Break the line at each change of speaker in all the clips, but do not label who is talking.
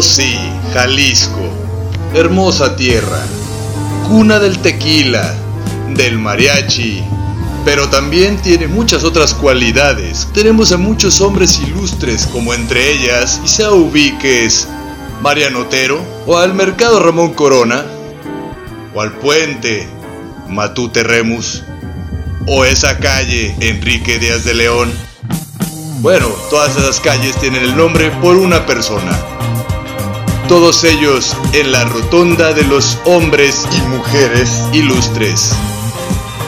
Sí, Jalisco, hermosa tierra, cuna del tequila, del mariachi, pero también tiene muchas otras cualidades. Tenemos a muchos hombres ilustres, como entre ellas Isao Ubiques, Mariano Otero, o al mercado Ramón Corona, o al puente Matute Remus, o esa calle Enrique Díaz de León. Bueno, todas esas calles tienen el nombre por una persona. Todos ellos en la rotonda de los hombres y mujeres ilustres.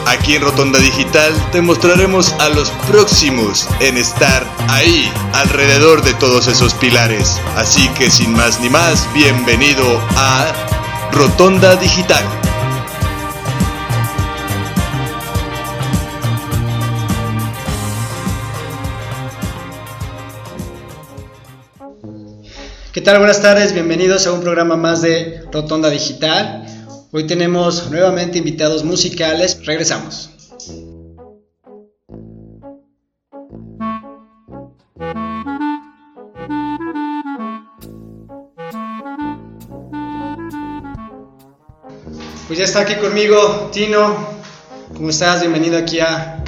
Aquí en Rotonda Digital te mostraremos a los próximos en estar ahí, alrededor de todos esos pilares. Así que sin más ni más, bienvenido a Rotonda Digital.
Buenas tardes, bienvenidos a un programa más de Rotonda Digital. Hoy tenemos nuevamente invitados musicales. Regresamos. Pues ya está aquí conmigo Tino. ¿Cómo estás? Bienvenido aquí a,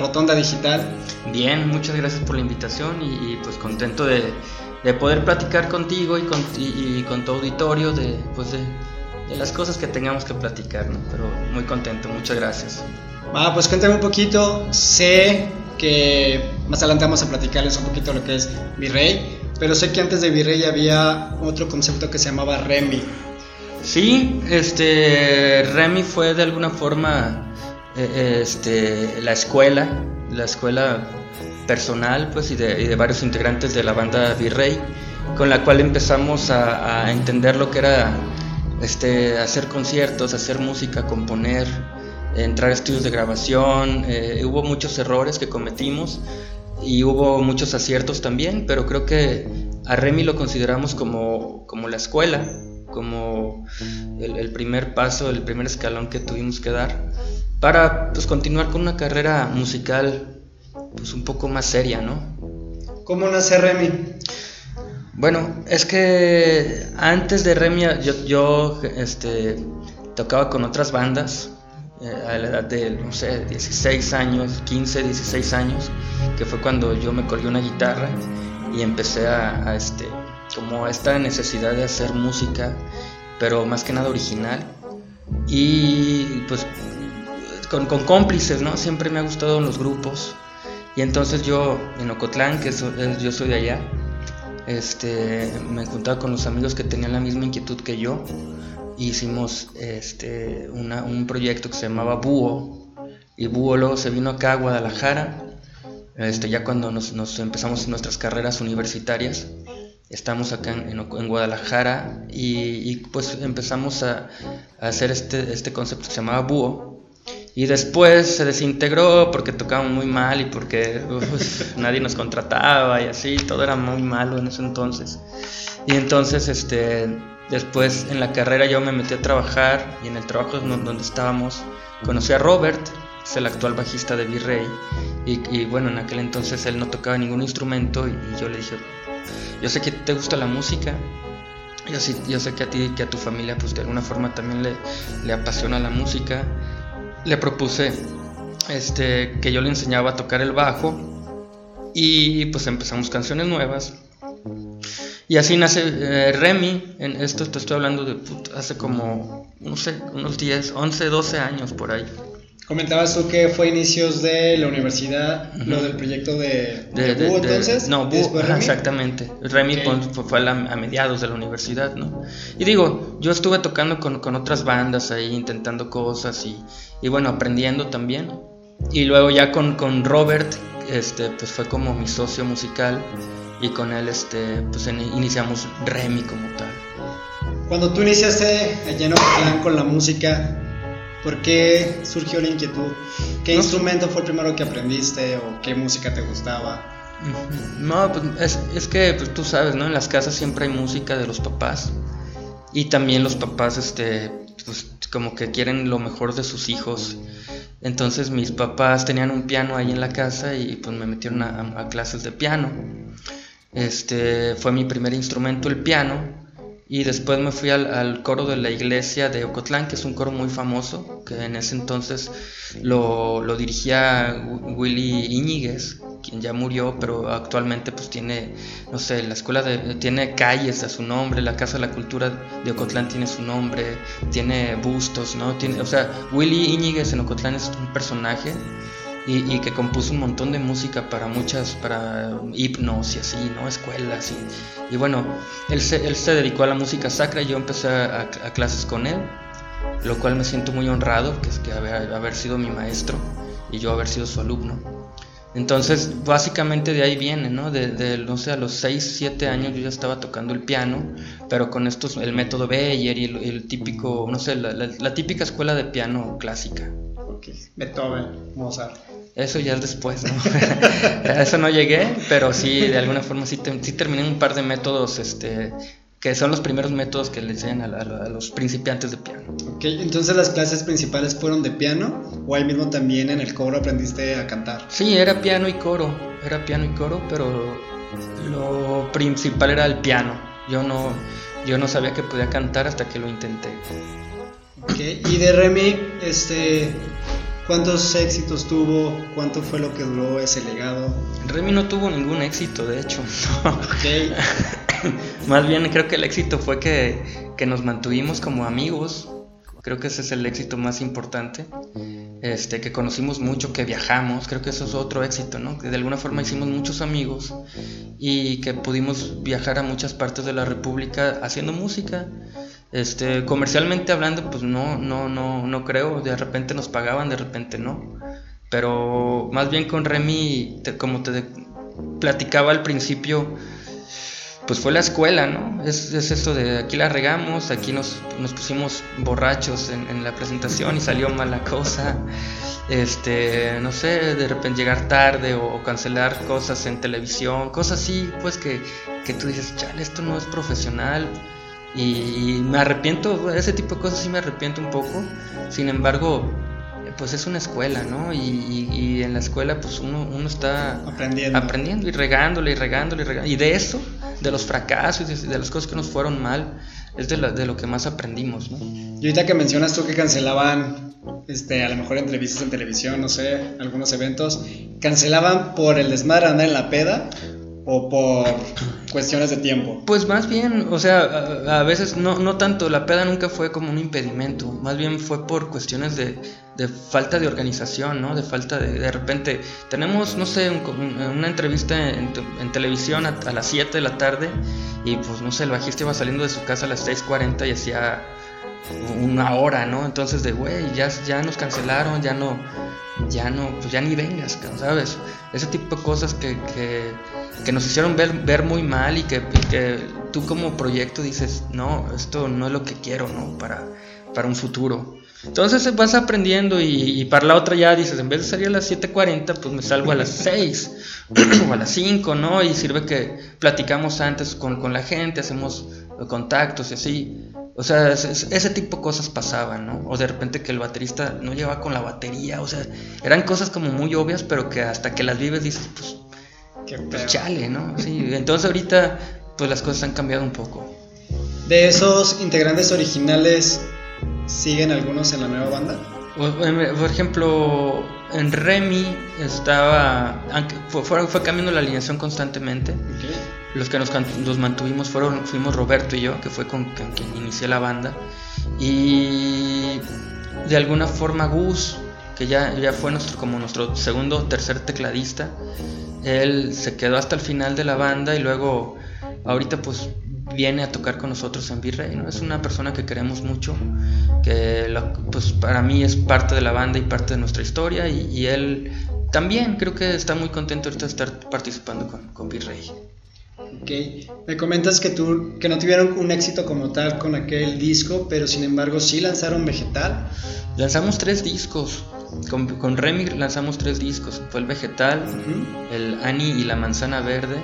Rotonda Digital.
Bien, muchas gracias por la invitación y pues contento de, de, poder platicar contigo y con, y, y con tu auditorio de, pues de, de, las cosas que tengamos que platicar, ¿no? Pero muy contento, muchas gracias.
Ah, pues cuéntame un poquito. Sé que más adelante vamos a platicarles un poquito lo que es Virrey, pero sé que antes de Virrey había otro concepto que se llamaba Remy.
Sí, este Remy fue de alguna forma eh, este, la escuela, la escuela personal pues, y, de, varios integrantes de la banda Virrey, con la cual empezamos a, a entender lo que era este, hacer conciertos, hacer música, componer, entrar a estudios de grabación. Eh, hubo muchos errores que cometimos y hubo muchos aciertos también, pero creo que a Remy lo consideramos como, como la escuela, como el, el, primer paso, el primer escalón que tuvimos que dar para pues, continuar con una carrera musical pues, un poco más seria, ¿no?
¿Cómo nace Remy?
Bueno, es que antes de Remy yo, yo este, tocaba con otras bandas eh, a la edad de, no sé, 16 años, 15, 16 años, que fue cuando yo me colgué una guitarra y empecé a, a este, como esta necesidad de hacer música, pero más que nada original. Y pues con, con, cómplices, ¿no? Siempre me ha gustado los grupos. Y entonces yo en Ocotlán, que yo soy de allá, este, me juntaba con los amigos que tenían la misma inquietud que yo. Hicimos este, un proyecto que se llamaba Búho. Y Búho luego se vino acá a Guadalajara. Este, ya cuando nos, empezamos nuestras carreras universitarias estamos acá en, Guadalajara y, pues empezamos a, a, hacer este, este concepto que se llamaba Búho. Y después se desintegró porque tocábamos muy mal y porque uf, nadie nos contrataba y así, todo era muy malo en ese entonces. Y entonces, este, después en la carrera yo me metí a trabajar y en el trabajo donde estábamos conocí a Robert, es el actual bajista de Virrey. Y, y bueno, en aquel entonces él no tocaba ningún instrumento y, y yo le dije, yo sé que te gusta la música, yo, yo sé que a ti, que a tu familia, pues de alguna forma también le, le apasiona la música. Le propuse este, que yo le enseñaba a tocar el bajo y pues empezamos canciones nuevas. Y así nace eh, Remy, en esto te estoy hablando de put, hace como, no sé, unos 10, 11, 12 años por ahí.
Comentabas tú que fue inicios de la universidad, uh -huh. lo del proyecto de, de, de entonces.
No, Búho, exactamente. Remy okay. fue, fue a, a, mediados de la universidad, ¿no? Y digo, yo estuve tocando con, con otras bandas ahí, intentando cosas y, y, bueno, aprendiendo también. Y luego ya con, con Robert, este, pues fue como mi socio musical y con él, este, pues iniciamos Remy como tal.
Cuando tú iniciaste allá en Ocotlán con la música, ¿Por qué surgió la inquietud? ¿Qué no, instrumento fue el primero que aprendiste o qué música te gustaba?
No, pues es, es que pues, tú sabes, ¿no? En las casas siempre hay música de los papás y también los papás, este, pues como que quieren lo mejor de sus hijos. Entonces mis papás tenían un piano ahí en la casa y pues me metieron a, clases de piano. Este fue mi primer instrumento, el piano. Y después me fui al, coro de la iglesia de Ocotlán, que es un coro muy famoso, que en ese entonces lo, lo dirigía Willy Iñiguez, quien ya murió, pero actualmente pues tiene, no sé, la escuela de, tiene calles a su nombre, la Casa de la Cultura de Ocotlán tiene su nombre, tiene bustos, ¿no? Tiene, o sea, Willy Iñiguez en Ocotlán es un personaje y, que compuso un montón de música para muchas, para hipnos y así, ¿no? Escuelas y, bueno, él se, él se dedicó a la música sacra y yo empecé a, clases con él, lo cual me siento muy honrado, que es que haber, haber sido mi maestro y yo haber sido su alumno. Entonces, básicamente de ahí viene, ¿no? De, no sé, a los 6, 7 años yo ya estaba tocando el piano, pero con estos, el método Beyer y el, típico, no sé, la, típica escuela de piano clásica.
Ok, Beethoven, Mozart.
Eso ya es después, ¿no? a eso no llegué, pero sí, de alguna forma sí, sí terminé un par de métodos, este, que son los primeros métodos que le enseñan a, los principiantes de piano.
Ok, entonces las clases principales fueron de piano o ahí mismo también en el coro aprendiste a cantar.
Sí, era piano y coro, era piano y coro, pero lo principal era el piano. Yo no, yo no sabía que podía cantar hasta que lo intenté.
Ok, y de Remy, este, ¿Cuántos éxitos tuvo? ¿Cuánto fue lo que duró ese legado?
Remy no tuvo ningún éxito, de hecho. Más bien creo que el éxito fue que, que, nos mantuvimos como amigos. Creo que ese es el éxito más importante. Este, que conocimos mucho, que viajamos. Creo que eso es otro éxito, ¿no? Que de alguna forma hicimos muchos amigos y que pudimos viajar a muchas partes de la República haciendo música. Este, comercialmente hablando, pues no, no, no, no creo. De repente nos pagaban, de repente no. Pero más bien con Remy, como te platicaba al principio, pues fue la escuela, ¿no? Es, es esto de aquí la regamos, aquí nos, nos pusimos borrachos en, la presentación y salió mala cosa. Este, no sé, de repente llegar tarde o, cancelar cosas en televisión, cosas así, pues que, que tú dices, chale, esto no es profesional y, me arrepiento, ese tipo de cosas sí me arrepiento un poco. Sin embargo, pues es una escuela, ¿no? Y, en la escuela pues uno, uno está
aprendiendo.
aprendiendo y regándole y regándole y regándole. Y de eso, de los fracasos y de las cosas que nos fueron mal, es de, de lo que más aprendimos, ¿no?
Y ahorita que mencionas tú que cancelaban, este, a lo mejor entrevistas en televisión, no sé, algunos eventos, ¿cancelaban por el desmadre andar en la peda o por cuestiones de tiempo?
Pues más bien, o sea, a, veces no, no tanto, la peda nunca fue como un impedimento, más bien fue por cuestiones de, de falta de organización, ¿no? De falta de, de repente, tenemos, no sé, una entrevista en, en televisión a, las 7 de la tarde y pues no sé, el bajista iba saliendo de su casa a las 6.40 y hacía una hora, ¿no? Entonces de, güey, ya, ya nos cancelaron, ya no, ya no, pues ya ni vengas, ¿sabes? Ese tipo de cosas que, que, que nos hicieron ver, ver muy mal y que, que, tú como proyecto dices, no, esto no es lo que quiero, ¿no? Para, para un futuro. Entonces vas aprendiendo y, para la otra ya dices, en vez de salir a las 7.40, pues me salgo a las 6 o a las 5, ¿no? Y sirve que platicamos antes con, con la gente, hacemos contactos y así. O sea, ese, tipo de cosas pasaban, ¿no? O de repente que el baterista no llevaba con la batería, o sea, eran cosas como muy obvias, pero que hasta que las vives dices, pues, Qué pues chale, ¿no? Sí, entonces ahorita, pues las cosas han cambiado un poco.
De esos integrantes originales, ¿siguen algunos en la nueva banda?
Por ejemplo, en Remy estaba. Fue, fue, cambiando la alineación constantemente. Los que nos, nos, mantuvimos fueron, fuimos Roberto y yo, que fue con, quien inicié la banda. Y de alguna forma Gus, que ya, ya fue nuestro, como nuestro segundo o tercer tecladista, él se quedó hasta el final de la banda y luego ahorita pues viene a tocar con nosotros en Virrey, ¿no? Es una persona que queremos mucho, que pues para mí es parte de la banda y parte de nuestra historia y, él también creo que está muy contento de estar participando con, con Virrey.
Ok, me comentas que, tú, que no tuvieron un éxito como tal con aquel disco, pero sin embargo sí lanzaron Vegetal.
Lanzamos tres discos, con, con Remy lanzamos tres discos, fue el Vegetal, el Ani y la Manzana Verde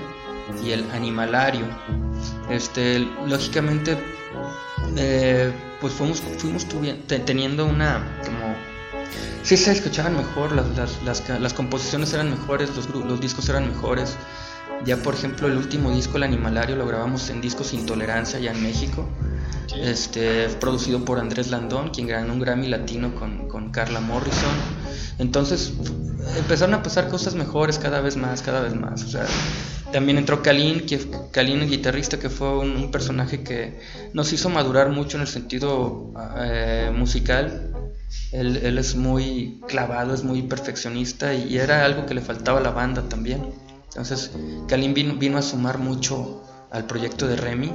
y el Animalario. Este, lógicamente, eh, pues fuimos, fuimos teniendo una como sí se escuchaban mejor, las, las, las, las composiciones eran mejores, los, los discos eran mejores, Ya por ejemplo el último disco, El Animalario, lo grabamos en Discos Intolerancia ya en México. Este, producido por Andrés Landón, quien ganó un Grammy Latino con, con Carla Morrison. Entonces empezaron a pasar cosas mejores cada vez más, cada vez más. O sea, también entró Kalin, que, Kalin el guitarrista, que fue un, personaje que nos hizo madurar mucho en el sentido eh, musical. Él, él, es muy clavado, es muy perfeccionista y, era algo que le faltaba a la banda también. Entonces, Kalin vino, vino a sumar mucho al proyecto de Remy.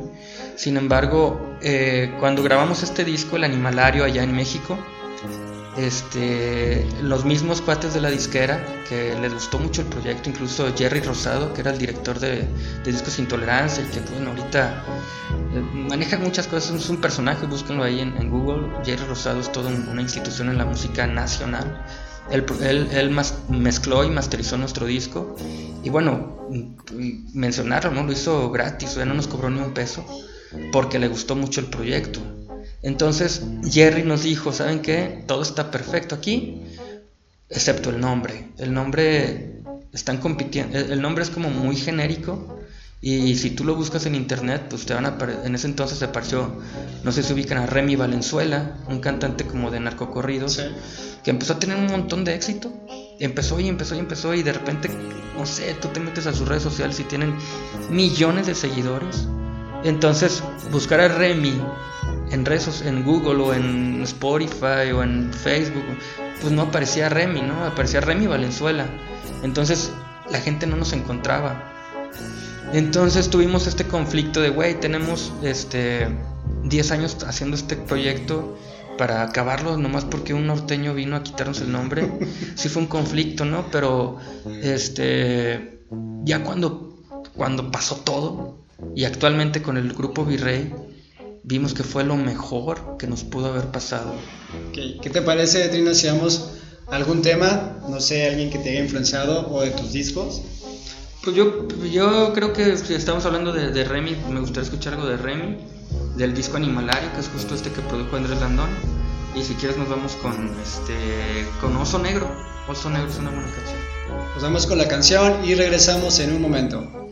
Sin embargo, eh, cuando grabamos este disco, El Animalario, allá en México, este, los mismos cuates de la disquera que les gustó mucho el proyecto, incluso Jerry Rosado, que era el director de, Discos Intolerancia y que bueno, ahorita eh, maneja muchas cosas, es un personaje, búsquenlo ahí en, Google. Jerry Rosado es toda una institución en la música nacional. Él, él, mezcló y masterizó nuestro disco y bueno, mencionarlo, ¿no? Lo hizo gratis, ya no nos cobró ni un peso porque le gustó mucho el proyecto. Entonces Jerry nos dijo, ¿saben qué? Todo está perfecto aquí, excepto el nombre. El nombre están compitiendo, el nombre es como muy genérico y si tú lo buscas en internet, pues te van a en ese entonces apareció, no sé si ubican a Remy Valenzuela, un cantante como de narcocorridos, que empezó a tener un montón de éxito. empezó y empezó y empezó y de repente, no sé, tú te metes a sus redes sociales y tienen millones de seguidores. Entonces, buscar a Remy en redes en Google o en Spotify o en Facebook, pues no aparecía Remy, ¿no? Aparecía Remy Valenzuela. Entonces la gente no nos encontraba. Entonces tuvimos este conflicto de, güey, tenemos este 10 años haciendo este proyecto para acabarlo nomás porque un norteño vino a quitarnos el nombre. Sí fue un conflicto, ¿no? Pero este ya cuando cuando pasó todo y actualmente con el grupo Virrey vimos que fue lo mejor que nos pudo haber pasado.
¿Qué te parece, Trina, si algún tema, no sé, alguien que te haya influenciado o de tus discos?
Pues yo, yo creo que si estamos hablando de, de Remy, me gustaría escuchar algo de Remy, del disco Animalario, que es justo este que produjo Andrés Landón. Y si quieres nos vamos con este con Oso Negro. Oso Negro es una buena canción.
Nos vamos con la canción y regresamos en un momento.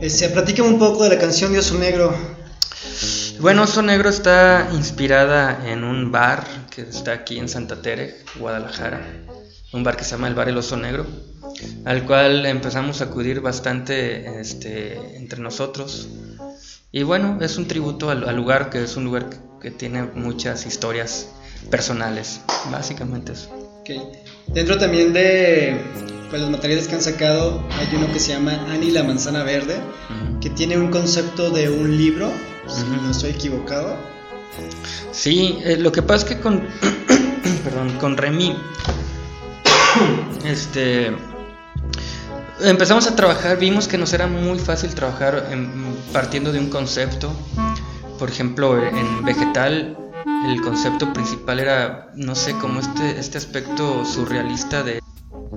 Este, platícame un poco de la canción de Oso Negro.
Bueno, Oso Negro está inspirada en un bar que está aquí en Santa Tere, Guadalajara. Un bar que se llama el Bar El Oso Negro, al cual empezamos a acudir bastante este, entre nosotros. Y bueno, es un tributo al, al lugar, que es un lugar que, que tiene muchas historias personales, básicamente eso.
Ok. Dentro también de pues, los materiales que han sacado, hay uno que se llama Annie la manzana verde, que tiene un concepto de un libro, si
Ujú.
no estoy equivocado.
Sí, eh, lo que pasa es que con, perdón, con Remy, este, empezamos a trabajar, vimos que nos era muy fácil trabajar en- partiendo de un concepto. Por ejemplo, en vegetal, el concepto principal era, no sé, como este, este aspecto surrealista de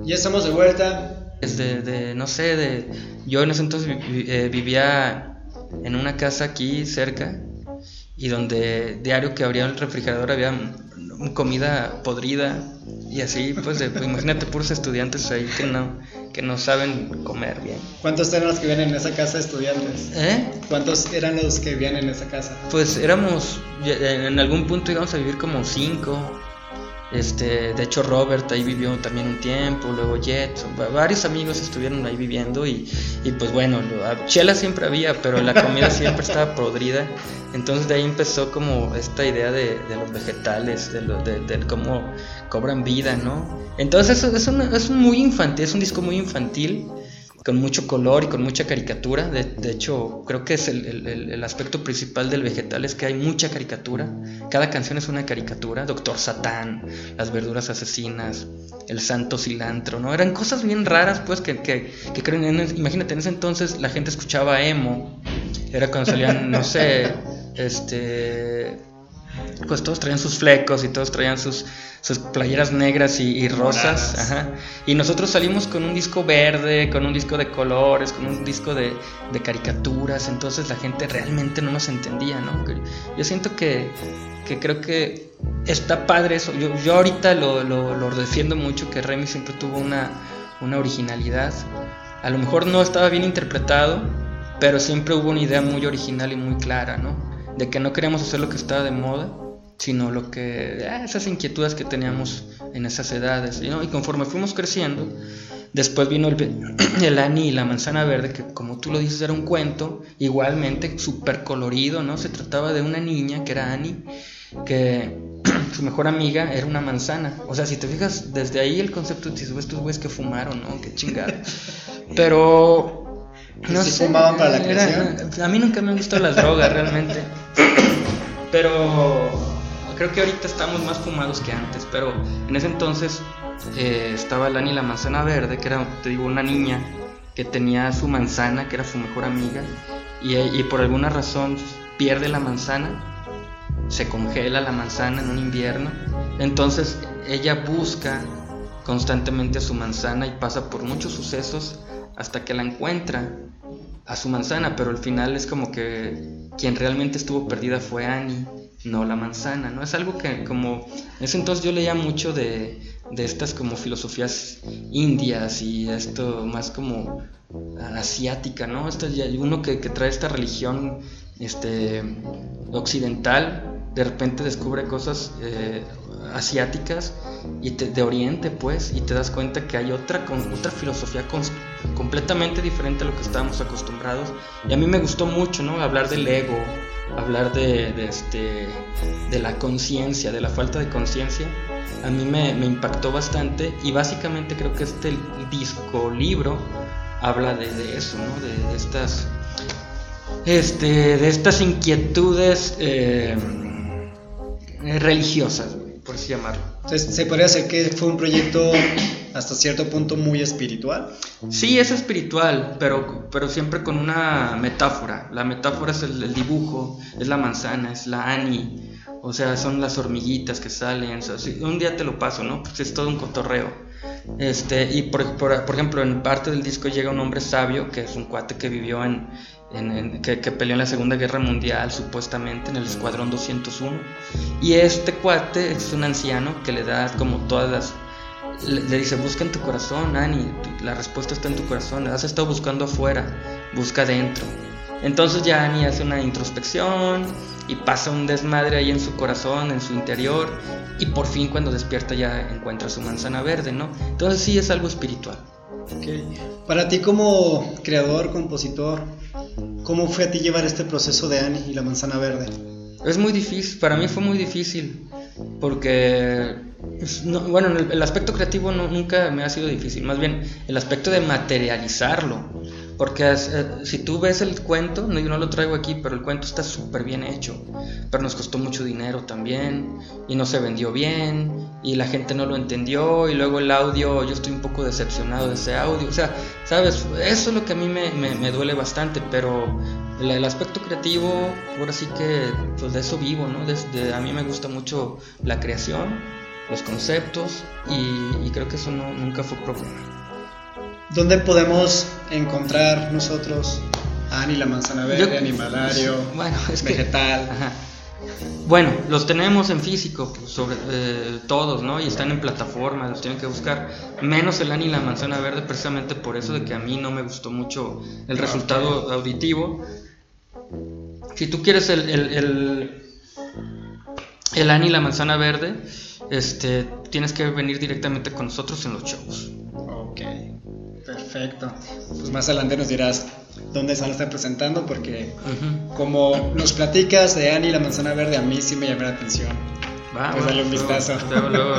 Ya estamos de vuelta.
es de, no sé, de yo en ese entonces vi- eh, vivía en una casa aquí cerca y donde diario que abría el refrigerador había comida podrida y así, pues, de- pues, imagínate puros estudiantes ahí que no que no saben comer bien.
¿Cuántos eran los que vivían en esa casa estudiantes?
¿Eh?
¿Cuántos eran los que vivían en esa casa?
Pues éramos, en algún punto íbamos a vivir como cinco. Este, de hecho Robert ahí vivió también un tiempo, luego Jet, va- varios amigos estuvieron ahí viviendo y, y pues bueno, lo- chela siempre había, pero la comida siempre estaba podrida. Entonces de ahí empezó como esta idea de, de los vegetales, de, lo- de, de cómo cobran vida, ¿no? Entonces es, una- es un muy infantil, es un disco muy infantil, con mucho color y con mucha caricatura. De, de hecho, creo que es el, el- aspecto principal del vegetal, es que hay mucha caricatura. Cada canción es una caricatura. Doctor Satán, las verduras asesinas, el santo cilantro, ¿no? Eran cosas bien raras, pues, que, que, que creo, en imagínate, en ese entonces la gente escuchaba emo. Era cuando salían, no sé, este... Pues todos traían sus flecos y todos traían sus, sus playeras negras y, y rosas. Ajá. Y nosotros salimos con un disco verde, con un disco de colores, con un disco de, de caricaturas, entonces la gente realmente no nos entendía, ¿no? Yo siento que, que creo que está padre eso. Yo, yo ahorita lo, lo, lo defiendo mucho, que Remy siempre tuvo una, una originalidad. A lo mejor no estaba bien interpretado, pero siempre hubo una idea muy original y muy clara, ¿no? De que no queríamos hacer lo que estaba de moda, sino lo que ah, esas inquietudes que teníamos en esas edades ¿no? y conforme fuimos creciendo después vino el, el Ani y la manzana verde que como tú lo dices era un cuento igualmente súper colorido no se trataba de una niña que era Ani que su mejor amiga era una manzana. O sea si te fijas desde ahí el concepto de estos güeyes que fumaron no qué chingada pero
¿Que sí fumaban para la creación?
a mí nunca me han gustado las drogas realmente pero creo que ahorita estamos más fumados que antes, pero en ese entonces eh, estaba Lani la manzana verde, que era, digo, una niña que tenía su manzana, que era su mejor amiga, y, y por alguna razón pierde la manzana, se congela la manzana en un invierno, entonces ella busca constantemente a su manzana y pasa por muchos sucesos hasta que la encuentra a su manzana, pero al final es como que quien realmente estuvo perdida fue Annie, no la manzana, ¿no? Es algo que como en ese entonces yo leía mucho de, de estas como filosofías indias y esto más como asiática, ¿no? Ya- uno que, que trae esta religión este, occidental, de repente descubre cosas eh, asiáticas y te- de Oriente, pues, y te das cuenta que hay otra, con, otra filosofía cons- completamente diferente a lo que estábamos acostumbrados. Y a mí me gustó mucho, ¿no? Hablar del ego, hablar de, este, de la conciencia, de la falta de conciencia. A mí me, impactó bastante y básicamente creo que este disco libro habla de, eso, ¿no? De, estas este, de estas inquietudes eh, religiosas, por así llamarlo.
Entonces, ¿se podría decir que fue un proyecto hasta cierto punto muy espiritual?
Sí, es espiritual, pero, pero siempre con una metáfora. La metáfora es el, el dibujo, es la manzana, es la Annie, o sea, son las hormiguitas que salen. o sea, sí, un día te lo paso, ¿no? Pues es todo un cotorreo. Este, y por, por- por ejemplo, en parte del disco llega un hombre sabio, que es un cuate que vivió en, en- en- que, que peleó en la Segunda Guerra Mundial, supuestamente, en el Escuadrón 201. Y este cuate es un anciano que le da como todas las... Le, le dice, busca en tu corazón, tu- la respuesta está en tu corazón, has estado buscando afuera, busca dentro. Entonces ya Annie hace una introspección y pasa un desmadre ahí en su corazón, en su interior, y por fin cuando despierta ya encuentra su manzana verde, ¿no? Entonces sí es algo espiritual.
Ok. Para ti como creador, compositor, ¿cómo fue a ti llevar este proceso de Annie y la manzana verde?
Es muy difícil, para mí fue muy difícil, porque, es- no- bueno, el, el aspecto creativo no- nunca me ha sido difícil, más bien el aspecto de materializarlo, porque eh, si tú ves el cuento, no, yo no lo traigo aquí, pero el cuento está súper bien hecho, pero nos costó mucho dinero también, y no se vendió bien, y la gente no lo entendió, y luego el audio, yo estoy un poco decepcionado de ese audio, o sea, sabes, eso es lo que a mí me, me- me duele bastante, pero el, el aspecto creativo, ahora sí que pues de eso vivo, ¿no? Desde, a mí me gusta mucho la creación, los conceptos y, y creo que eso no, nunca fue problema.
¿Dónde podemos encontrar nosotros a Annie la manzana verde,
Yo-
animalario,
Bueno, es que-
vegetal?
Ajá. Bueno, los tenemos en físico, sobre eh, todos, ¿no? Y están en plataformas, los tienen que buscar. Menos el Ani y la manzana verde, precisamente por eso de que a mí no me gustó mucho el resultado auditivo. Si tú quieres el, el, el, el Ani y la manzana verde, este, tienes que venir directamente con nosotros en los shows.
Perfecto. Pues más adelante nos dirás dónde se van a estar presentando porque como nos platicas de Annie la manzana verde, a mí sí me llamó la atención.
Va,
Pues dale un
luego-
vistazo.
Luego, luego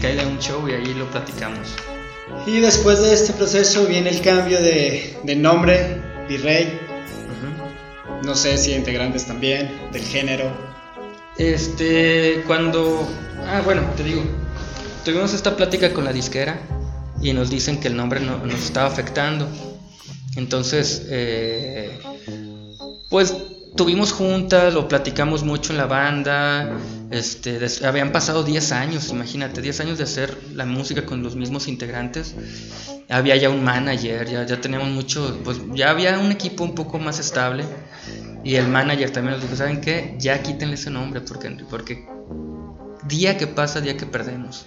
cae un show y ahí lo platicamos.
Y después de este proceso viene el cambio de, de nombre, Virrey.
Ujú.
No sé si integrantes también, del género.
Este, cuando... Ah, bueno, te digo, tuvimos esta plática con la disquera y nos dicen que el nombre no- nos estaba afectando. Entonces, eh, pues tuvimos juntas, lo platicamos mucho en la banda. Este, des- habían pasado 10 años, imagínate, 10 años de hacer la música con los mismos integrantes. Había ya un manager, ya, ya teníamos mucho, pues ya había un equipo un poco más estable. Y el manager también nos dijo, ¿saben qué? Ya quítenle ese nombre porque, porque día que pasa, día que perdemos.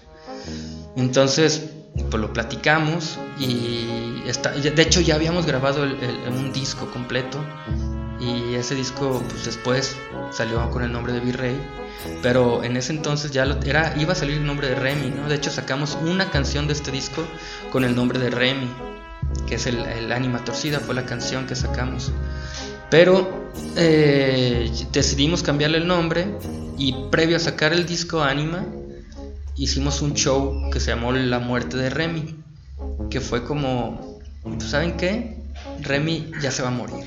Entonces, pues lo platicamos y está, de hecho ya habíamos grabado un disco completo y ese disco pues después salió con el nombre de Virrey, pero en ese entonces ya lo- era, iba a salir el nombre de Remy, ¿no? De hecho sacamos una canción de este disco con el nombre de Remy, que es el, el Ánima Torcida, fue la canción que sacamos. Pero eh, decidimos cambiarle el nombre y previo a sacar el disco Anima, hicimos un show que se llamó La muerte de Remy, que fue como, pues, ¿saben qué? Remy ya se va a morir.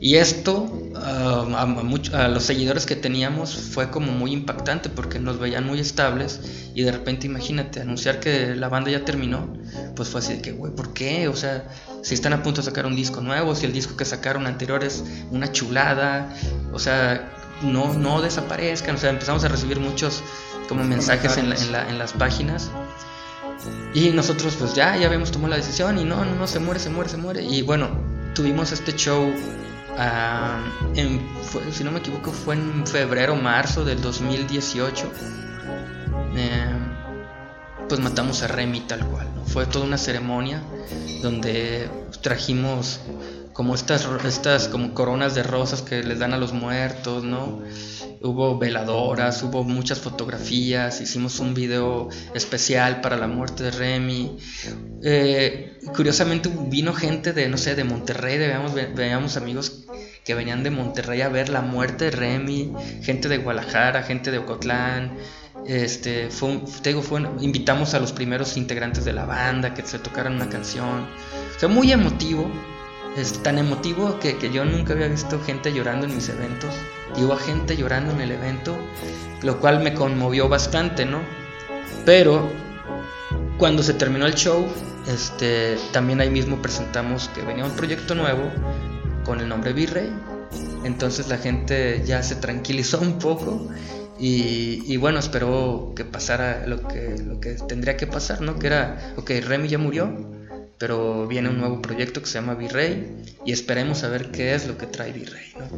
Y esto ah, a, a much- a los seguidores que teníamos fue como muy impactante porque nos veían muy estables y de repente imagínate anunciar que la banda ya terminó, pues fue así de que, güey, ¿por qué? O sea, si están a punto de sacar un disco nuevo, si el disco que sacaron anterior es una chulada, o sea, no, no desaparezcan, o sea, empezamos a recibir muchos como mensajes en, la- en la- en las páginas. Y nosotros pues ya, ya habíamos tomado la decisión y no, no, no, se muere, se muere, se muere. Y bueno, tuvimos este show, en, fue- si no me equivoco, fue en febrero, marzo del 2018. Eh, pues matamos a Remy tal cual, ¿no? Fue toda una ceremonia donde trajimos como estas, estas como coronas de rosas que les dan a los muertos, ¿no? Hubo veladoras, hubo muchas fotografías, hicimos un video especial para la muerte de Remy. Eh, curiosamente vino gente de, no sé, de Monterrey, veíamos, ve- veíamos amigos que venían de Monterrey a ver la muerte de Remy, gente de Guadalajara, gente de Ocotlán. Este, fue, un- fue, invitamos a los primeros integrantes de la banda que se tocaran una canción. Sea, muy emotivo. Es tan emotivo que, que yo nunca había visto gente llorando en mis eventos. Y hubo gente llorando en el evento, lo cual me conmovió bastante, ¿no? Pero cuando se terminó el show, este, también ahí mismo presentamos que venía un proyecto nuevo con el nombre Virrey. Entonces la gente ya se tranquilizó un poco y, bueno, esperó que pasara lo que, lo que tendría que pasar, ¿no? Que era, ok, Remy ya murió, pero viene un nuevo proyecto que se llama Virrey y esperemos a ver qué es lo que trae Virrey, ¿no?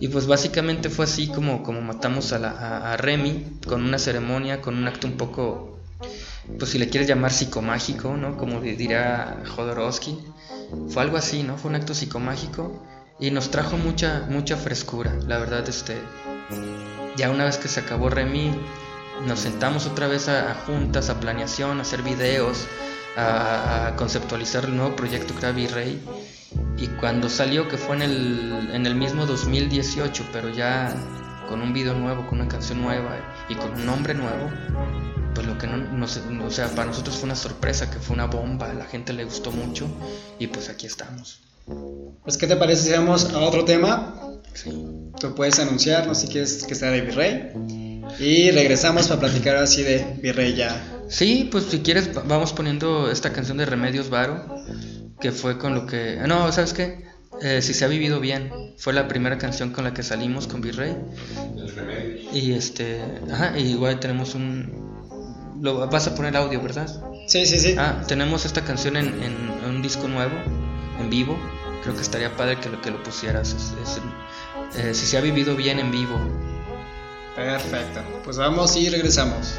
Y pues básicamente fue así como, como matamos a, la, Remy con una ceremonia, con un acto un poco pues si le quieres llamar psicomágico, ¿no? Como diría Jodorowsky. Fue algo así, ¿no? Fue un acto psicomágico y nos trajo mucha, mucha frescura. La verdad, este, ya una vez que se acabó Remy, nos sentamos otra vez a juntas, a planeación, a hacer videos, a, conceptualizar el nuevo proyecto que era Virrey. Y cuando salió, que fue en el, en el mismo 2018, pero ya con un video nuevo, con una canción nueva y con un nombre nuevo, pues lo que no, no o sea, para nosotros fue una sorpresa, que fue una bomba, a la gente le gustó mucho y pues aquí estamos.
Pues, ¿qué te parece si vamos a otro tema?
Sí.
Tú puedes anunciar, no sé si quieres que sea de Virrey. Y regresamos para platicar así de Virrey ya.
Sí, pues si quieres va- vamos poniendo esta canción de Remedios Varo, que fue con lo que... No, ¿sabes qué? Eh, si se ha vivido bien, fue la primera canción con la que salimos con Virrey. Y este... Ajá, y igual tenemos un... Lo, vas a poner audio, ¿verdad?
Sí, sí, sí.
Ah, tenemos esta canción en, en un disco nuevo, en vivo. Creo que estaría padre que lo que lo pusieras. Es- es, eh, si se ha vivido bien en vivo.
Perfecto. Pues vamos y regresamos.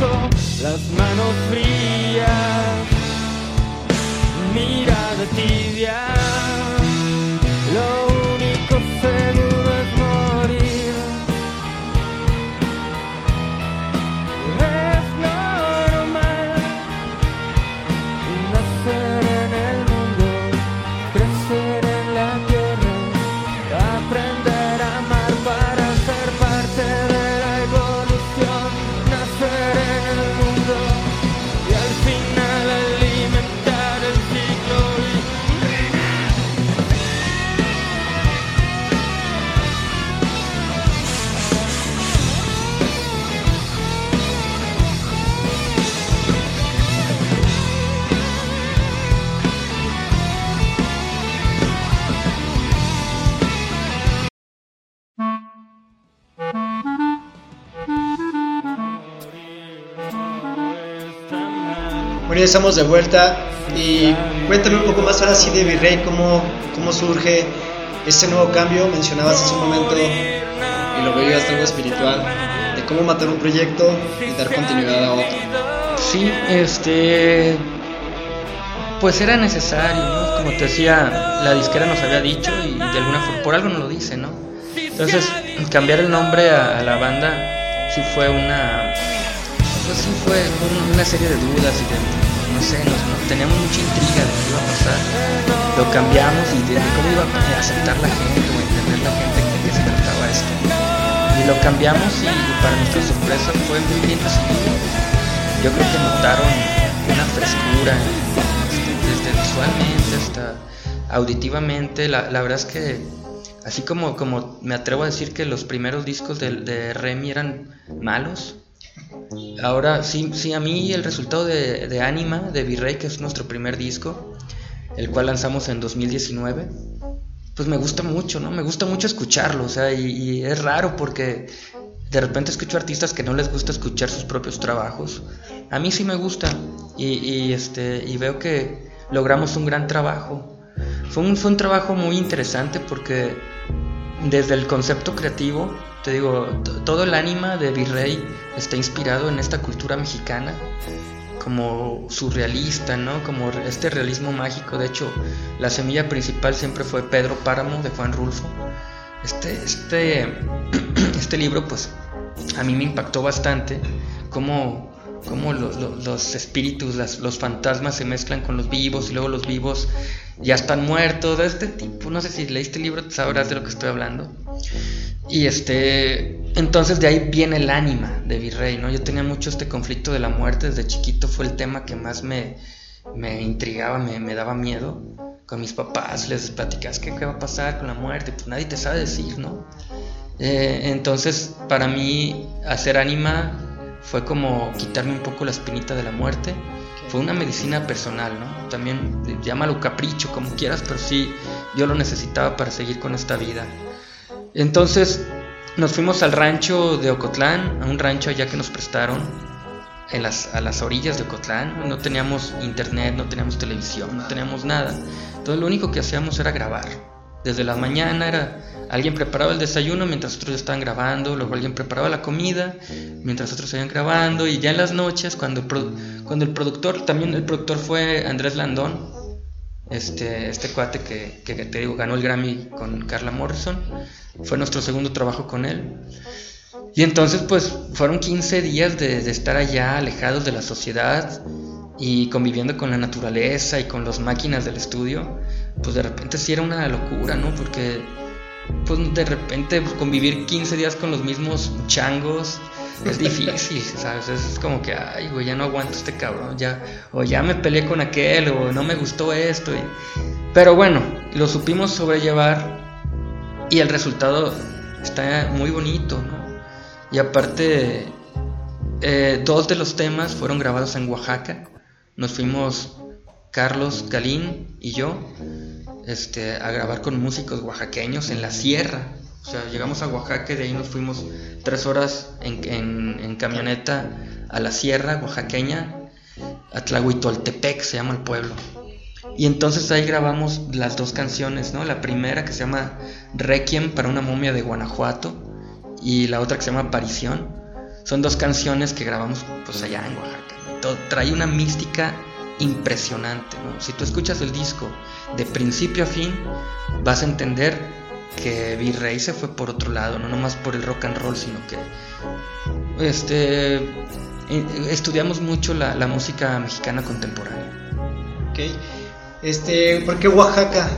Las manos frías, mirada tibia.
Estamos de vuelta y cuéntame un poco más ahora sí de Virrey, cómo, cómo surge este nuevo cambio. Mencionabas hace un momento, y lo veo hasta algo espiritual, de cómo matar un proyecto y dar continuidad a otro.
Sí, este. Pues era necesario, ¿no? Como te decía, la disquera nos había dicho y de alguna forma, por algo nos lo dice, ¿no? Entonces, cambiar el nombre a, a la banda sí fue una. Pues sí fue un- una serie de dudas y de. No sé, nos, nos- teníamos mucha intriga de qué iba a pasar. Lo cambiamos y de, cómo iba a aceptar la gente o entender la gente de qué se trataba esto. Y lo cambiamos y, para nuestra sorpresa fue muy bien recibido. Yo creo que notaron una frescura desde visualmente hasta auditivamente. La, la verdad es que así como, como me atrevo a decir que los primeros discos de, de Remy eran malos, ahora sí, sí a mí el resultado de, de Anima, de Virrey, que es nuestro primer disco, el cual lanzamos en 2019, pues me gusta mucho, ¿no? Me gusta mucho escucharlo, o sea, y, es raro porque de repente escucho artistas que no les gusta escuchar sus propios trabajos. A mí sí me gusta y, y, este, y veo que logramos un gran trabajo. Fue un, fue un trabajo muy interesante porque desde el concepto creativo, te digo, todo el ánima de Virrey está inspirado en esta cultura mexicana como surrealista, ¿no? Como este realismo mágico. De hecho, la semilla principal siempre fue Pedro Páramo de Juan Rulfo. Este, este, este libro, pues, a mí me impactó bastante. Cómo, cómo lo- lo- los espíritus, los fantasmas se mezclan con los vivos y luego los vivos ya están muertos. De este tipo, no sé si leíste el libro, sabrás de lo que estoy hablando. Y este, entonces de ahí viene el ánima de Virrey, ¿no? Yo tenía mucho este conflicto de la muerte, desde chiquito fue el tema que más me, me intrigaba, me, me daba miedo. Con mis papás les platicas qué, qué va a pasar con la muerte, pues nadie te sabe decir, ¿no? Eh, entonces, para mí, hacer ánima fue como quitarme un poco la espinita de la muerte. Fue una medicina personal, ¿no? También llámalo capricho, como quieras, pero sí, yo lo necesitaba para seguir con esta vida. Entonces nos fuimos al rancho de Ocotlán, a un rancho allá que nos prestaron en las, a las orillas de Ocotlán. No teníamos internet, no teníamos televisión, no teníamos nada. Entonces lo único que hacíamos era grabar. Desde la mañana era alguien preparaba el desayuno mientras otros estaban grabando, luego alguien preparaba la comida mientras otros seguían grabando y ya en las noches cuando cuando el productor, también el productor fue Andrés Landón, este, este cuate que, que te digo ganó el Grammy con Carla Morrison, fue nuestro segundo trabajo con él. Y entonces pues fueron 15 días de, estar allá alejados de la sociedad y conviviendo con la naturaleza y con las máquinas del estudio, pues de repente sí era una locura, ¿no? Porque pues de repente convivir 15 días con los mismos changos es difícil, ¿sabes? Es como que, ay, güey, ya no aguanto este cabrón, ya, o ya me peleé con aquel, o no me gustó esto. y- Pero bueno, lo supimos sobrellevar y el resultado está muy bonito, ¿no? Y aparte, eh, dos de los temas fueron grabados en Oaxaca. Nos fuimos Carlos Galín y yo este, a grabar con músicos oaxaqueños en la sierra. O sea, llegamos a Oaxaca y de ahí nos fuimos tres horas en, en- en camioneta a la sierra oaxaqueña, a Tlahuitoltepec se llama el pueblo. Y entonces ahí grabamos las dos canciones, ¿no? La primera que se llama Requiem para una momia de Guanajuato y la otra que se llama Aparición. Son dos canciones que grabamos pues allá en Oaxaca. Todo- trae una mística impresionante, ¿no? Si tú escuchas el disco de principio a fin, vas a entender que Virrey se fue por otro lado, no nomás por el rock and roll, sino que este eh, estudiamos mucho la, la música mexicana contemporánea.
Ok. Este, ¿por qué Oaxaca?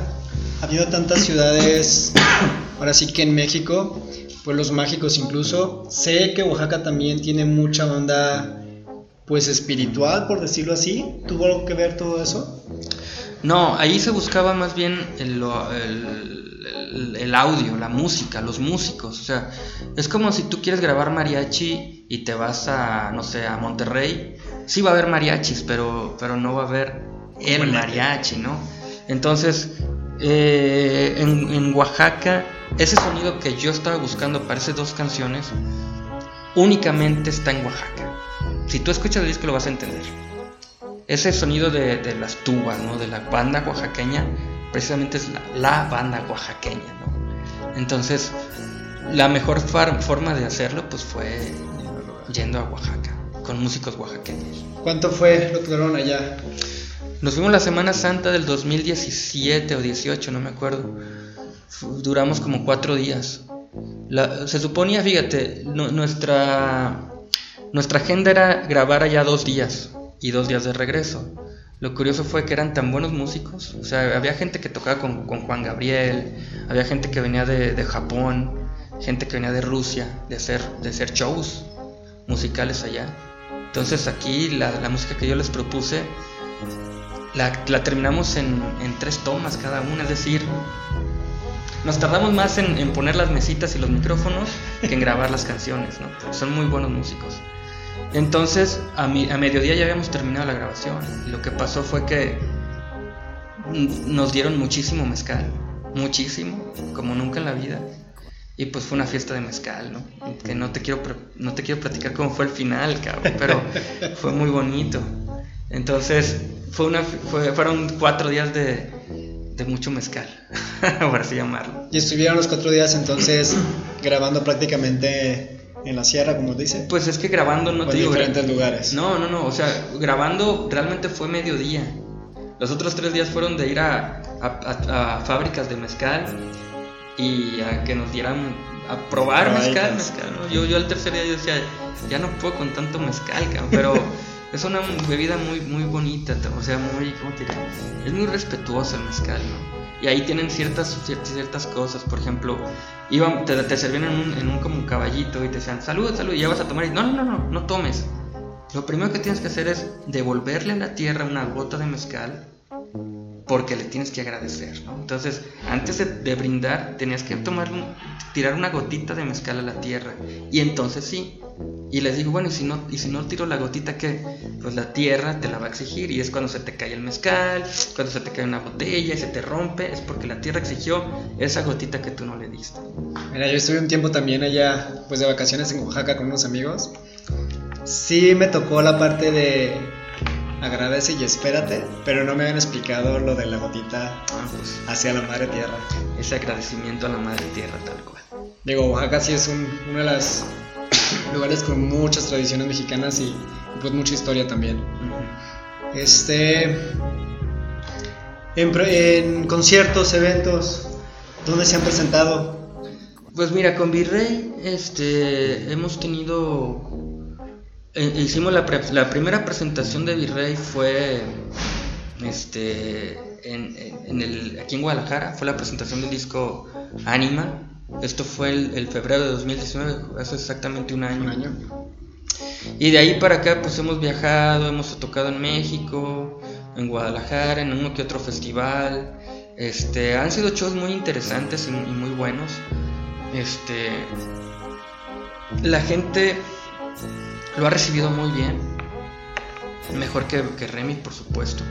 Habiendo tantas ciudades, ahora sí que en México, pueblos mágicos incluso. Sé que Oaxaca también tiene mucha onda, pues espiritual, por decirlo así. ¿Tuvo algo que ver todo eso?
No, ahí se buscaba más bien el- el- el audio, la música, los músicos. O sea, es como si tú quieres grabar mariachi y te vas a, no sé, a Monterrey. Sí va a haber mariachis, pero, pero no va a haber el mariachi, ¿no? Entonces, eh, en, en Oaxaca, ese sonido que yo estaba buscando para esas dos canciones, únicamente está en Oaxaca. Si tú escuchas el disco lo vas a entender. ese sonido de, de las tubas, ¿no? De la banda oaxaqueña, precisamente es la, la banda oaxaqueña, ¿no? Entonces, la mejor forma de hacerlo, pues fue yendo a Oaxaca, con músicos oaxaqueños.
¿Cuánto fue lo que duraron allá?
Nos fuimos la Semana Santa del 2017 o 18, no me acuerdo. Duramos como cuatro días. La- se suponía, fíjate, nu- nuestra, nuestra agenda era grabar allá dos días y dos días de regreso. Lo curioso fue que eran tan buenos músicos. O sea, había gente que tocaba con, con Juan Gabriel, había gente que venía de, de Japón, gente que venía de Rusia, de hacer, de hacer shows musicales allá. Entonces aquí la, la música que yo les propuse la, la terminamos en, en tres tomas cada una, es decir, nos tardamos más en, en poner las mesitas y los micrófonos que en grabar las canciones, ¿no? Son muy buenos músicos. Entonces, a, mi, a mediodía ya habíamos terminado la grabación. Y lo que pasó fue que nos dieron muchísimo mezcal, muchísimo, como nunca en la vida. Y pues fue una fiesta de mezcal, ¿no? Que no te quiero, no te quiero platicar cómo fue el final, cabrón, pero fue muy bonito. Entonces, fue una, fue- fueron cuatro días de, de mucho mezcal, por así llamarlo.
Y estuvieron los cuatro días entonces grabando prácticamente en la sierra, como dice,
Pues es que grabando no
o
te
en
digo.
diferentes lugares.
No, no, no, o sea, grabando realmente fue mediodía. Los otros tres días fueron de ir a, a- a- a fábricas de mezcal y a que nos dieran a probar mezcal,
Probaditas.
mezcal. ¿no? Yo, yo al tercer día yo decía, ya no puedo con tanto mezcal, cabrón", pero es una bebida muy, muy bonita, o sea, muy, ¿cómo te diré? Es muy respetuosa el mezcal, ¿no? Y ahí tienen ciertas, ciertas, cosas, por ejemplo, iban, te, te servían en un, en un como caballito y te decían, salud, salud, y ya vas a tomar y no, no, no, no, no tomes. Lo primero que tienes que hacer es devolverle a la tierra una gota de mezcal porque le tienes que agradecer, ¿no? Entonces, antes de, de brindar, tenías que tomar un- tirar una gotita de mezcal a la tierra. Y entonces sí. Y les digo, bueno, y si no, y si no tiro la gotita, ¿qué? Pues la tierra te la va a exigir. Y es cuando se te cae el mezcal, cuando se te cae una botella y se te rompe, es porque la tierra exigió esa gotita que tú no le diste.
Mira, yo estuve un tiempo también allá, pues de vacaciones en Oaxaca con unos amigos. Sí me tocó la parte de agradece y espérate, pero no me habían explicado lo de la gotita
Ah, pues
hacia la madre tierra.
ese agradecimiento a la madre tierra tal cual.
Digo, Oaxaca sí es un, uno de los lugares con muchas tradiciones mexicanas y pues mucha historia también. Este. En, en conciertos, eventos, ¿dónde se han presentado?
Pues mira, con Virrey este, hemos tenido... eh, hicimos la, pre- la primera presentación de Virrey fue este, en, en- en el, aquí en Guadalajara, fue la presentación del disco Anima. Esto fue el, el febrero de 2019, hace exactamente un año.
Un año.
Y de ahí para acá pues hemos viajado, hemos tocado en México, en Guadalajara, en uno que otro festival. Este, han sido shows muy interesantes y, y muy buenos. Este, la gente lo ha recibido muy bien, mejor que, que Remy por supuesto.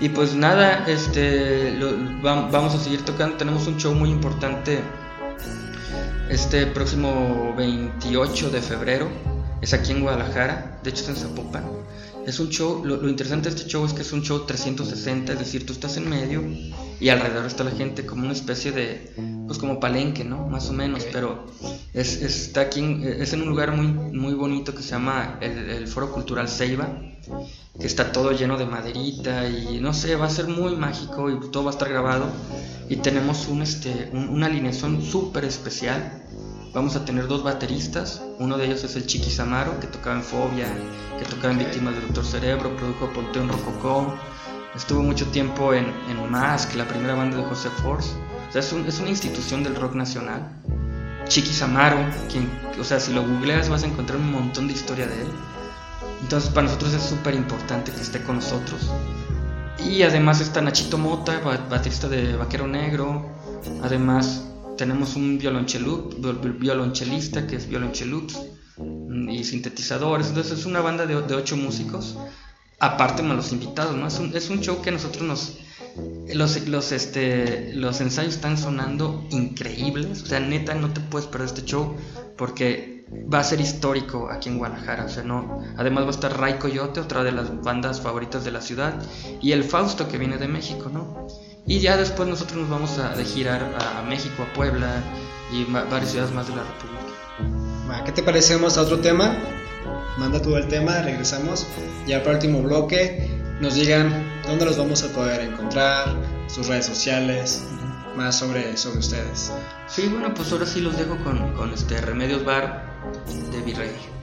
Y pues nada, este, vamos a seguir tocando. Tenemos un show muy importante este próximo 28 de febrero. Es aquí en Guadalajara, de hecho es en Zapopan. Es un show, lo, lo interesante de este show es que es un show 360, es decir, tú estás en medio y alrededor está la gente como una especie de, pues como palenque, ¿no? Más o menos, pero es, es- está aquí, en- es en un lugar muy, muy bonito que se llama el, el Foro Cultural Ceiba, que está todo lleno de maderita y no sé, va a ser muy mágico y todo va a estar grabado y tenemos un, este, un- una alineación súper especial. Vamos a tener dos bateristas, uno de ellos es el Chiqui Samaro, que tocaba en Fobia, que tocaba en Víctimas del Doctor Cerebro, produjo Ponteón Rococó, estuvo mucho tiempo en, en Mask, la primera banda de José Force, o sea, es, un- es una institución del rock nacional. Chiqui Samaro, quien, o sea, si lo googleas vas a encontrar un montón de historia de él. Entonces para nosotros es súper importante que esté con nosotros. Y además está Nachito Mota, ba- baterista de Vaquero Negro. Además tenemos un violonchelista que es violonchelux mm, y sintetizadores. Entonces es una banda de, de ocho músicos. Aparte más los invitados, ¿no? Es un, es un show que nosotros nos... Los, los, este, los ensayos están sonando increíbles. O sea, neta, no te puedes perder este show porque va a ser histórico aquí en Guadalajara. O sea, no, además va a estar Ray Coyote, otra de las bandas favoritas de la ciudad, y el Fausto que viene de México, ¿no? Y ya después nosotros nos vamos a de girar a México, a Puebla y varias ciudades más de la República.
¿Qué te parece? Vamos a otro tema. Manda tú el tema, regresamos. Ya para el último bloque, nos digan dónde los vamos a poder encontrar, sus redes sociales, más sobre, sobre ustedes.
Sí, bueno, pues ahora sí los dejo con, con este Remedios Bar de Virrey.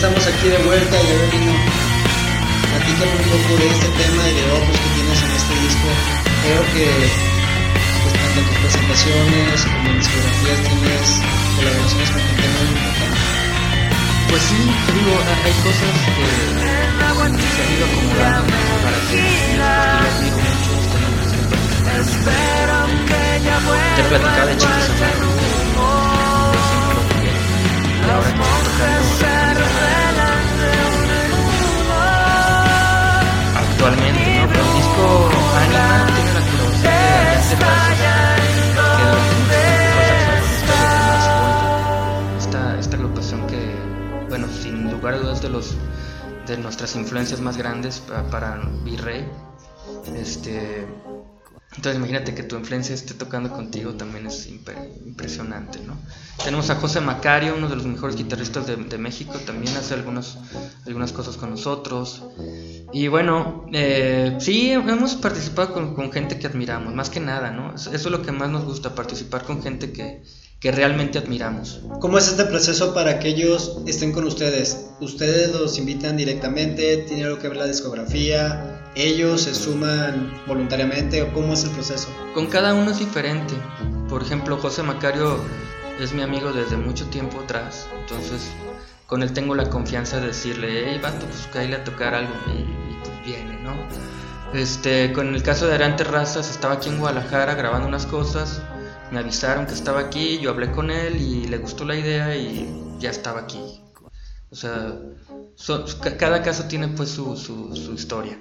Estamos aquí de vuelta y a ver, Nino, platícame un poco de este tema y de otros que tienes en este disco. Creo que pues, tanto tus presentaciones como en discografías tienes colaboraciones con gente muy importante.
Pues sí, digo, ha- hay cosas que se han ido acomodando para que yo admiro mucho nombre
Espero que ella
Te platicaba de
en humo.
Y ahora
de
los de nuestras influencias más grandes pa- para Virrey. Este, Entonces imagínate que tu influencia esté tocando contigo también es impresionante, ¿no? Tenemos a José Macario, uno de los mejores guitarristas de, de México, también hace algunos, algunas cosas con nosotros. Y bueno, eh, sí, hemos participado con, con gente que admiramos, más que nada, ¿no? Eso es lo que más nos gusta, participar con gente que, que realmente admiramos.
¿Cómo es este proceso para que ellos estén con ustedes? ¿Ustedes los invitan directamente? ¿Tiene algo que ver la discografía? ¿Ellos se suman voluntariamente? ¿O cómo es el proceso?
Con cada uno es diferente. Por ejemplo, José Macario es mi amigo desde mucho tiempo atrás. Entonces, con él tengo la confianza de decirle, hey, vato, pues cállale a tocar algo. Y, y pues viene, ¿no? Este, con el caso de Adrián Terrazas, estaba aquí en Guadalajara grabando unas cosas. Me avisaron que estaba aquí, yo hablé con él y le gustó la idea y ya estaba aquí. O sea, so- ca- cada caso tiene pues su, su, su historia.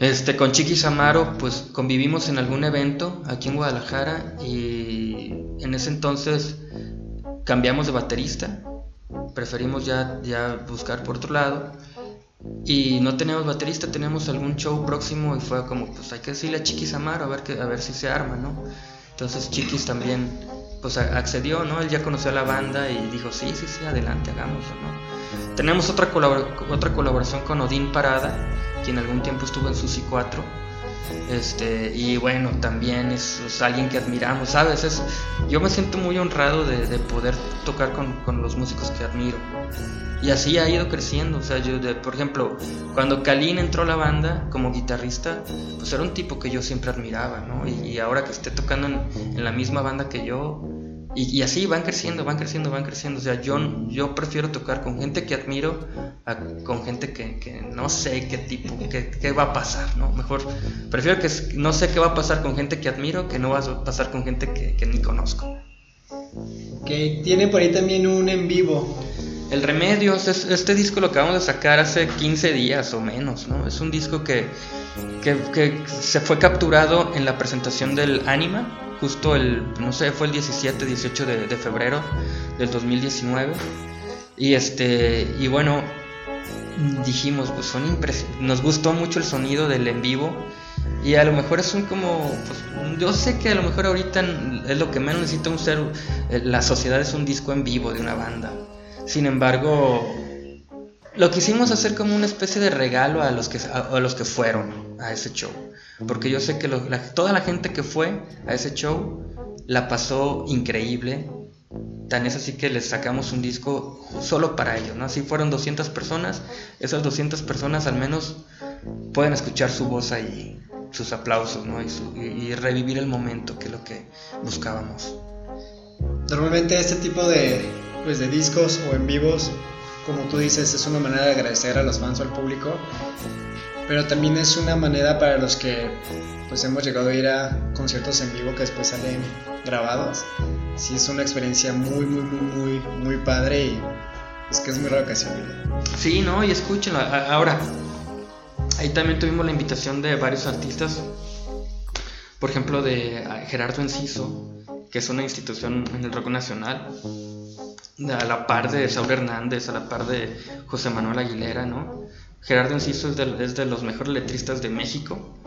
Este, con Chiqui Samaro, pues convivimos en algún evento aquí en Guadalajara y en ese entonces cambiamos de baterista, preferimos ya, buscar por otro lado y no teníamos baterista, teníamos algún show próximo y fue como, pues hay que decirle a Chiquis Amaro a ver, que, a ver si se arma, ¿no? Entonces Chiquis también, pues accedió, ¿no? Él ya conocía a la banda y dijo, sí, sí, sí, adelante, hagámoslo, ¿no? Tenemos otra, colabora- otra colaboración con Odín Parada, quien algún tiempo estuvo en Susi 4. Este, y bueno, también es, es alguien que admiramos, ¿sabes? Es, yo me siento muy honrado de, de poder tocar con, con los músicos que admiro. Y así ha ido creciendo. O sea, yo, de- por ejemplo, cuando Kalin entró a la banda como guitarrista, pues era un tipo que yo siempre admiraba, ¿no? Y, y ahora que esté tocando en, en la misma banda que yo, y, así van creciendo, van creciendo, van creciendo. O sea, yo, yo prefiero tocar con gente que admiro a con gente que, que no sé qué tipo, qué, qué va a pasar, ¿no? Mejor, prefiero que no sé qué va a pasar con gente que admiro que no va a pasar con gente que, que ni conozco.
Ok, tiene por ahí también un en vivo.
El Remedios, es- este disco lo acabamos de sacar hace 15 días o menos, ¿no? Es un disco que, que, se fue capturado en la presentación del Anima, justo el, no sé, fue el 17, 18 de, de febrero del 2019. Y este, y bueno, dijimos, pues son impres- nos gustó mucho el sonido del en vivo. Y a lo mejor es un como, pues, yo sé que a lo mejor ahorita es lo que menos necesita un ser, eh, la sociedad es un disco en vivo de una banda. Sin embargo, lo quisimos hacer como una especie de regalo a los que, a, los que fueron a ese show. Porque yo sé que la- toda la gente que fue a ese show la pasó increíble. Tan es así que les sacamos un disco solo para ellos, ¿no? Si fueron 200 personas, esas 200 personas al menos pueden escuchar su voz ahí, sus aplausos, ¿no? Y- y revivir el momento, que es lo que buscábamos.
Normalmente este tipo de, pues, de discos o en vivos, como tú dices, es una manera de agradecer a los fans o al público, pero también es una manera para los que pues hemos llegado a ir a conciertos en vivo que después salen grabados. Sí es una experiencia muy, muy, muy, muy, muy padre y es que es muy raro que se.
Sí, no, y escúchenlo. Ahora, ahí también tuvimos la invitación de varios artistas. Por ejemplo, de Gerardo Enciso, que es una institución en el rock nacional. A la par de Saúl Hernández, a la par de José Manuel Aguilera, ¿no? Gerardo Enciso es de, es de los mejores letristas de México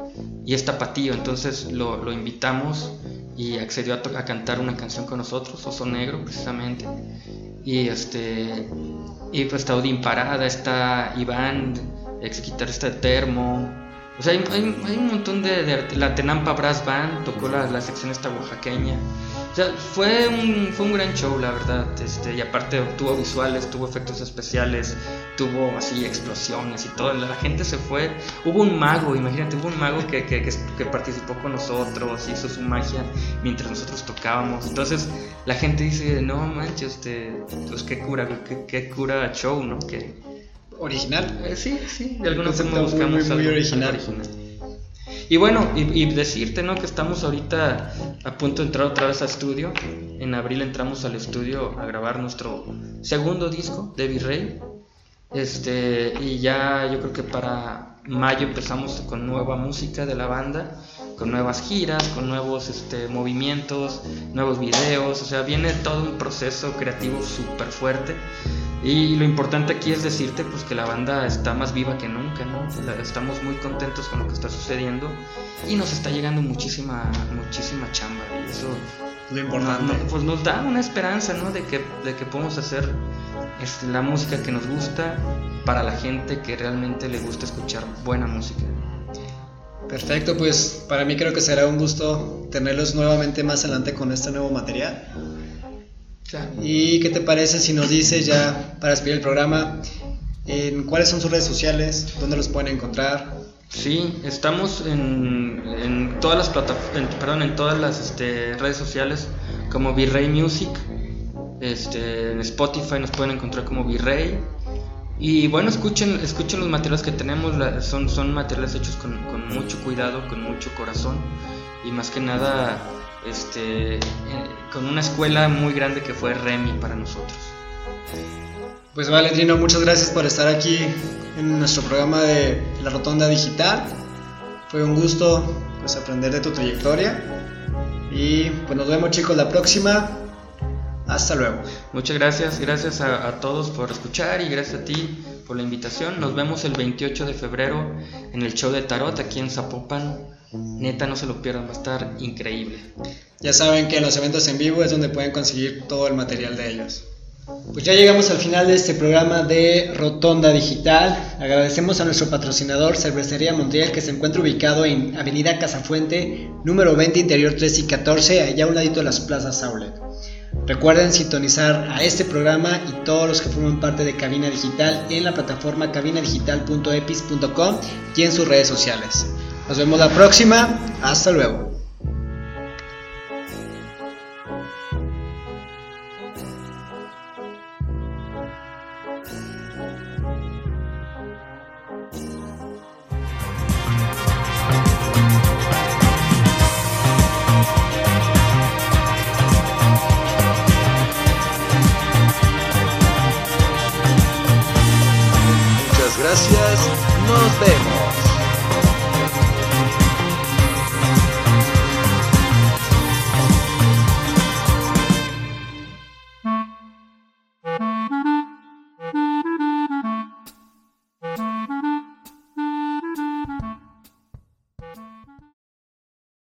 y es tapatío, entonces lo, lo invitamos y accedió a, a cantar una canción con nosotros, Oso Negro precisamente. Y este y pues está Odín Parada, está Iván, ex guitarrista de Termo. O sea, hay, hay- un montón de, de La Tenampa Brass Band tocó la, la sección esta oaxaqueña. O sea, fue un, fue un gran show, la verdad. Este, y aparte tuvo visuales, tuvo efectos especiales, tuvo así explosiones y todo. La, gente se fue. Hubo un mago, imagínate, hubo un mago que, que, que, participó con nosotros, hizo su magia mientras nosotros tocábamos. Entonces la gente dice, no manches, este, pues qué cura, qué, cura show, ¿no?
Original.
eh, sí, sí, de alguna forma buscamos
muy, muy
algo- algo
original.
Y bueno, y, y decirte, ¿no? Que estamos ahorita a punto de entrar otra vez al estudio. En abril entramos al estudio a grabar nuestro segundo disco de Virrey. Este, y ya yo creo que para mayo empezamos con nueva música de la banda, con nuevas giras, con nuevos este, movimientos, nuevos videos. O sea, viene todo un proceso creativo súper fuerte. Y lo importante aquí es decirte pues que la banda está más viva que nunca, ¿no? Estamos muy contentos con lo que está sucediendo y nos está llegando muchísima, muchísima chamba y eso
Lo
no-
importante.
no, pues nos da una esperanza, ¿no? De que, de que podemos hacer este, la música que nos gusta para la gente que realmente le gusta escuchar buena música.
Perfecto, pues para mí creo que será un gusto tenerlos nuevamente más adelante con este nuevo material. ¿Y qué te parece si nos dices ya para despedir el programa en cuáles son sus redes sociales, dónde los pueden encontrar?
Sí, estamos en, en todas las plataformas, perdón, en todas las este, redes sociales como Virrey Music. Este, en Spotify nos pueden encontrar como Virrey. Y bueno, escuchen, escuchen los materiales que tenemos, son, son materiales hechos con, con mucho cuidado, con mucho corazón y más que nada este, eh, con una escuela muy grande que fue Remy para nosotros.
Pues vale, Trino, muchas gracias por estar aquí en nuestro programa de La Rotonda Digital. Fue un gusto pues aprender de tu trayectoria. Y pues nos vemos chicos la próxima. Hasta luego.
Muchas gracias, gracias a, a todos por escuchar y gracias a ti por la invitación. Nos vemos el 28 de febrero en el show de Tarot aquí en Zapopan. Neta, no se lo pierdan, va a estar increíble.
Ya saben que en los eventos en vivo es donde pueden conseguir todo el material de ellos. Pues ya llegamos al final de este programa de Rotonda Digital. Agradecemos a nuestro patrocinador Cervecería Montiel que se encuentra ubicado en Avenida Casafuente, número 20, interior 3 y 14, allá a un ladito de las plazas Aulet. Recuerden sintonizar a este programa y todos los que forman parte de Cabina Digital en la plataforma cabinadigital.epis.com y en sus redes sociales. Nos vemos la próxima. Hasta luego.
Muchas gracias. Nos vemos.